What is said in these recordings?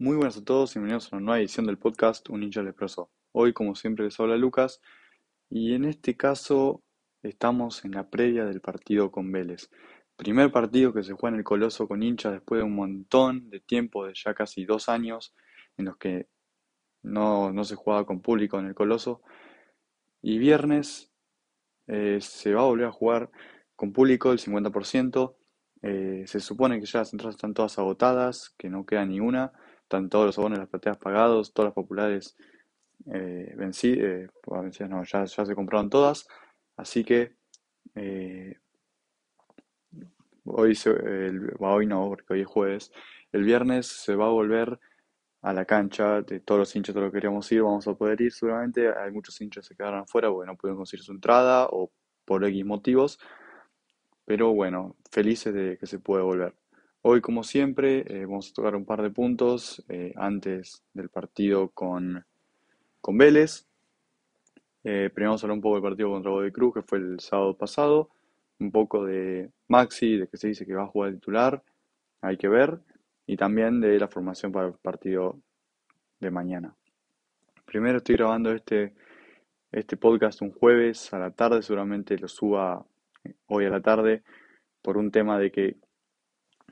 Muy buenas a todos y bienvenidos a una nueva edición del podcast Un hincha del expreso. Hoy, como siempre, les habla Lucas y en este caso estamos en la previa del partido con Vélez. Primer partido que se juega en el Coloso con hinchas después de un montón de tiempo, de ya casi dos años, en los que no, no se jugaba con público en el Coloso. Y viernes eh, se va a volver a jugar con público el 50%. Eh, se supone que ya las entradas están todas agotadas, que no queda ni una. Están todos los abonos de las plateas pagados, todas las populares eh, vencidas, eh, no, ya, se compraron todas. Así que eh, hoy, se, hoy no, porque hoy es jueves. El viernes se va a volver a la cancha de todos los hinchas, todos los que queríamos ir, vamos a poder ir seguramente. Hay muchos hinchas que se quedaron afuera porque no pudieron conseguir su entrada o por X motivos. Pero bueno, felices de que se puede volver. Hoy, como siempre, eh, vamos a tocar un par de puntos eh, antes del partido con, con Vélez. Eh, primero vamos a hablar un poco del partido contra Godoy Cruz, que fue el sábado pasado. Un poco de Maxi, de que se dice que va a jugar titular, hay que ver. Y también de la formación para el partido de mañana. Primero estoy grabando este, este podcast un jueves a la tarde, seguramente lo suba hoy a la tarde, por un tema de que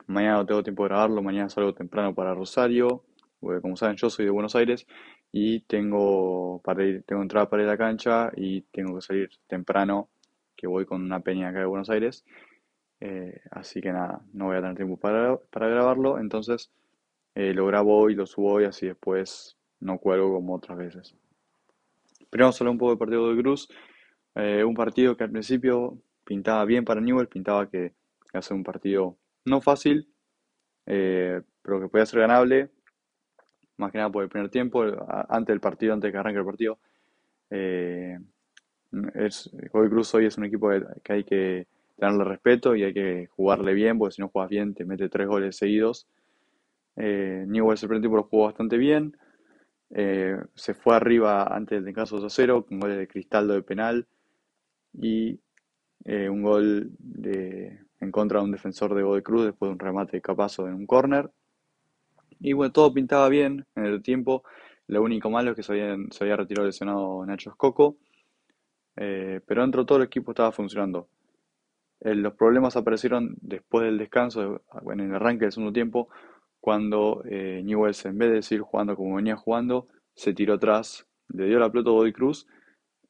mañana no tengo tiempo de grabarlo, mañana salgo temprano para Rosario, porque como saben yo soy de Buenos Aires y tengo, para ir, tengo entrada para ir a la cancha y tengo que salir temprano, que voy con una peña acá de Buenos Aires. Eh, así que nada, no voy a tener tiempo para, para grabarlo, entonces eh, lo grabo hoy, lo subo hoy, así después no cuelgo como otras veces. Pero vamos a hablar un poco del partido de Cruz. Eh, un partido que al principio pintaba bien para Newell, pintaba que iba a ser un partido no fácil, pero que podía ser ganable más que nada por el primer tiempo, antes del partido, antes de que arranque el partido. Eh, es, Godoy Cruz hoy es un equipo que, hay que tenerle respeto y hay que jugarle bien, porque si no juegas bien te mete tres goles seguidos. Eh, Newell's el primer tiempo lo jugó bastante bien. Eh, se fue arriba antes del descanso 2-0 con goles de Cristaldo de penal y eh, un gol de, contra un defensor de Godoy Cruz después de un remate de capazo en un córner. Y bueno, todo pintaba bien en el tiempo. Lo único malo es que se, se había retirado lesionado Nacho Escoco. Eh, pero dentro de todo el equipo estaba funcionando. Eh, los problemas aparecieron después del descanso, en el arranque del segundo tiempo, cuando eh, Newells, en vez de seguir jugando como venía jugando, se tiró atrás, le dio la pelota a Godoy Cruz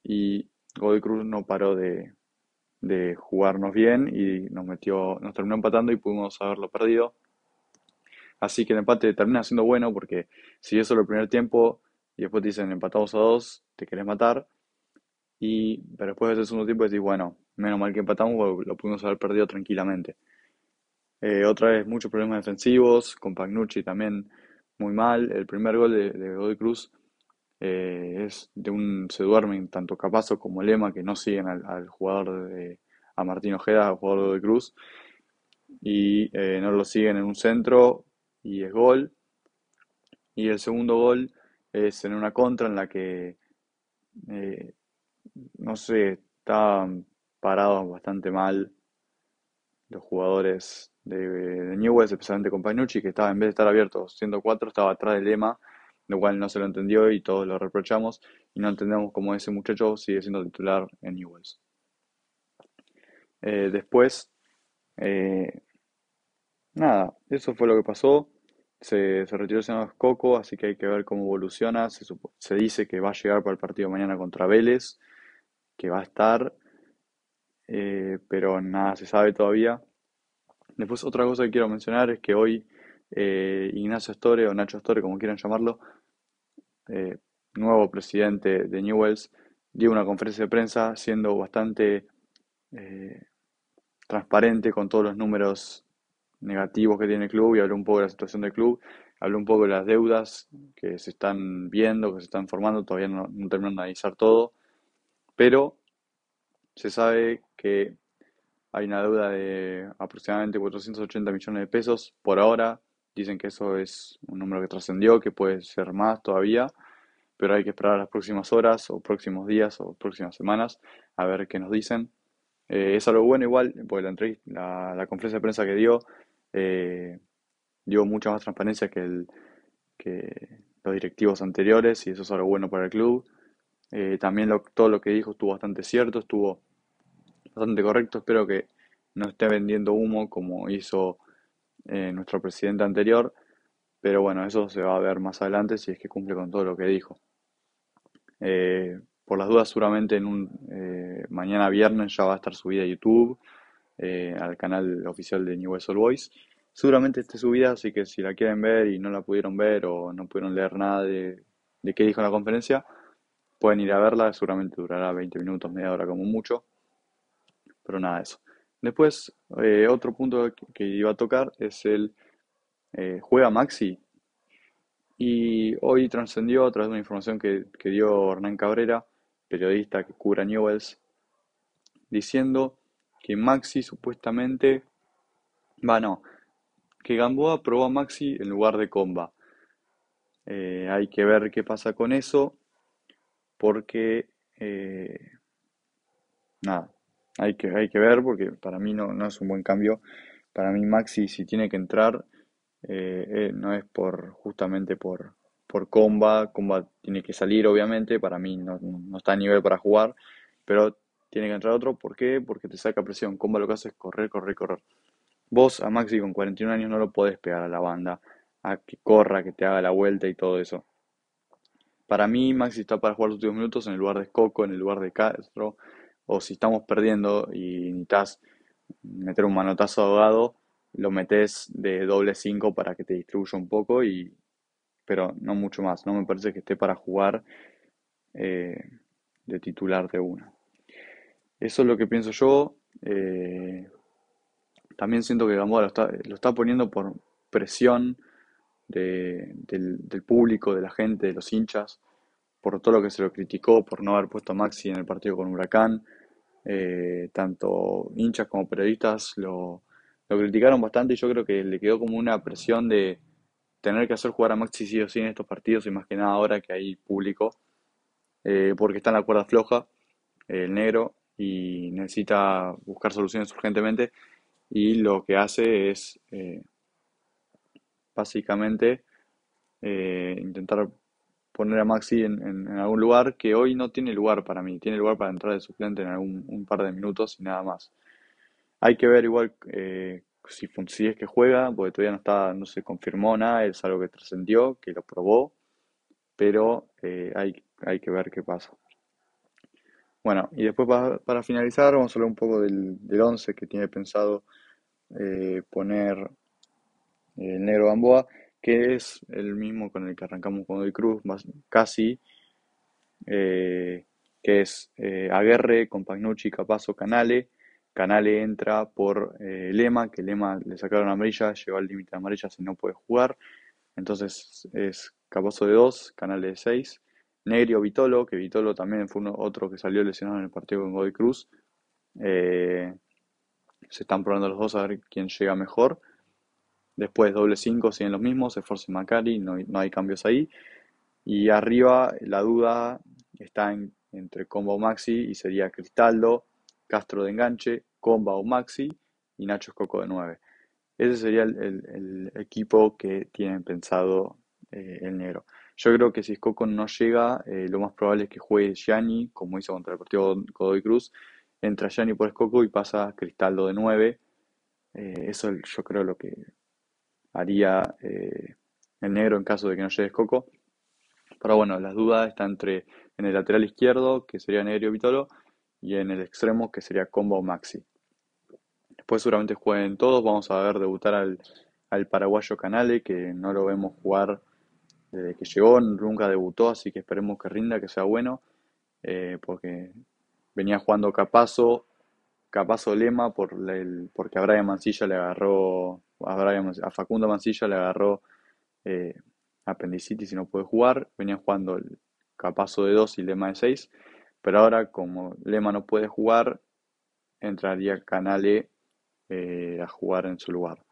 y Godoy Cruz no paró de, de jugarnos bien y nos metió, nos terminó empatando y pudimos haberlo perdido. Así que el empate termina siendo bueno porque si eso es el primer tiempo y después te dicen empatados a dos, te querés matar. Y, pero después del segundo tiempo decís, bueno, menos mal que empatamos, lo pudimos haber perdido tranquilamente. Eh, otra vez muchos problemas defensivos, con Pagnucci también muy mal. El primer gol de, de Godoy Cruz eh, es de un, se duermen tanto Capazo como Lema que no siguen al, jugador de, a Martín Ojeda, al jugador de Cruz, y eh, no lo siguen en un centro y es gol. Y el segundo gol es en una contra en la que, eh, no sé, estaban parados bastante mal los jugadores de, de Newell's, especialmente con Panucci, que estaba en vez de estar abierto 104, estaba atrás del lema, lo cual no se lo entendió y todos lo reprochamos y no entendemos cómo ese muchacho sigue siendo titular en Newell's. Eh, después, eh, nada, eso fue lo que pasó. Se, se retiró el senador Coco, así que hay que ver cómo evoluciona. Se, dice que va a llegar para el partido mañana contra Vélez, que va a estar, eh, pero nada se sabe todavía. Después otra cosa que quiero mencionar es que hoy eh, Ignacio Astore o Nacho Astore, como quieran llamarlo, eh, nuevo presidente de Newells, dio una conferencia de prensa siendo bastante transparente con todos los números negativos que tiene el club y habló un poco de la situación del club, habló un poco de las deudas que se están viendo, que se están formando, todavía no, no terminan de analizar todo, pero se sabe que hay una deuda de aproximadamente 480 millones de pesos por ahora. Dicen que eso es un número que trascendió, que puede ser más todavía, pero hay que esperar las próximas horas o próximos días o próximas semanas a ver qué nos dicen. Eh, es algo bueno igual, porque la, la, conferencia de prensa que dio eh, dio mucha más transparencia que los directivos anteriores y eso es algo bueno para el club. Eh, también todo lo que dijo estuvo bastante cierto, estuvo bastante correcto. Espero que no esté vendiendo humo como hizo eh, nuestro presidente anterior, pero bueno, eso se va a ver más adelante si es que cumple con todo lo que dijo. Eh, por las dudas, seguramente en un mañana viernes ya va a estar subida a YouTube, al canal oficial de New West Boys seguramente esté subida, así que si la quieren ver y no la pudieron ver o no pudieron leer nada de, de qué dijo en la conferencia, pueden ir a verla, seguramente durará 20 minutos, media hora como mucho, pero nada de eso. Después, eh, otro punto que iba a tocar es el eh, juega Maxi. Y hoy trascendió a través de una información que, que dio Hernán Cabrera, periodista que cubra Newells, diciendo que Maxi supuestamente, va, no, que Gamboa probó a Maxi en lugar de Comba. Eh, hay que ver qué pasa con eso, porque nada, hay que, hay que ver, porque para mí no, no, es un buen cambio. Para mí Maxi si tiene que entrar, eh, no es por justamente por, por Comba, Comba tiene que salir obviamente, para mí no, no, está a nivel para jugar, pero tiene que entrar otro, ¿por qué? Porque te saca presión, Comba lo que hace es correr, correr, correr. Vos a Maxi con 41 años no lo podés pegar a la banda, a que corra, que te haga la vuelta y todo eso. Para mí, Maxi está para jugar los últimos minutos en el lugar de Coco, en el lugar de Castro, o si estamos perdiendo y necesitas meter un manotazo ahogado, lo metes de doble 5 para que te distribuya un poco, y, pero no mucho más. No me parece que esté para jugar eh, de titular de una. Eso es lo que pienso yo. Eh, también siento que Gamboa lo está, lo está poniendo por presión del, público, de la gente, de los hinchas, por todo lo que se lo criticó, por no haber puesto a Maxi en el partido con Huracán. Eh, tanto hinchas como periodistas lo, criticaron bastante y yo creo que le quedó como una presión de tener que hacer jugar a Maxi sí o sí en estos partidos y más que nada ahora que hay público, eh, porque está en la cuerda floja el negro y necesita buscar soluciones urgentemente y lo que hace es eh, básicamente eh, intentar poner a Maxi en, algún lugar que hoy no tiene lugar para mí, tiene lugar para entrar de suplente en algún un par de minutos y nada más. Hay que ver igual eh, si, si, es que juega, porque todavía no está, no se confirmó nada, es algo que trascendió, que lo probó, pero hay, hay que ver qué pasa. Bueno, y después para, finalizar vamos a hablar un poco del, del 11 que tiene pensado eh, poner el negro Gamboa, que es el mismo con el que arrancamos con el Cruz, más, casi, eh, que es eh, Aguerre con Pagnucci, Capazo, Canale. Canale entra por Lema, que Lema le sacaron amarilla, llegó al límite de amarilla si no puede jugar. Entonces es Capazo de 2, Canale de 6. Negrio Vitolo, que Vitolo también fue uno, otro que salió lesionado en el partido con Godoy Cruz. Eh, se están probando los dos a ver quién llega mejor. Después doble 5 siguen los mismos, Esforce y Macari, no, no, hay cambios ahí. Y arriba la duda está entre Comba o Maxi y sería Cristaldo, Castro de enganche, Comba o Maxi y Nacho Escoco de 9. Ese sería el, equipo que tienen pensado eh, el negro. Yo creo que si Escoco no llega, eh, lo más probable es que juegue Gianni, como hizo contra el partido Godoy Cruz, entra Gianni por Escoco y pasa Cristaldo de 9. Eh, eso yo creo lo que haría eh, el negro en caso de que no llegue Escoco. Pero bueno, las dudas están entre en el lateral izquierdo, que sería Negro Vitolo, y en el extremo, que sería Combo Maxi. Después seguramente jueguen todos. Vamos a ver debutar al, al paraguayo Canale, que no lo vemos jugar desde que llegó, nunca debutó, así que esperemos que rinda, que sea bueno, eh, porque venía jugando Capazo, Capazo Lema por el, porque a Brian Mancilla le agarró, a, Facundo Mancilla le agarró eh, apendicitis y no puede jugar, venía jugando el Capazo de 2 y Lema de 6, pero ahora como Lema no puede jugar, entraría Canale eh, a jugar en su lugar.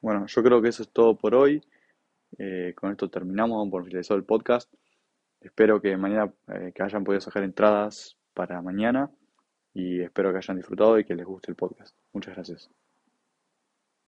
Bueno, yo creo que eso es todo por hoy. Eh, con esto terminamos, por finalizar el podcast. Espero que mañana eh, que hayan podido sacar entradas para mañana y espero que hayan disfrutado y que les guste el podcast. Muchas gracias.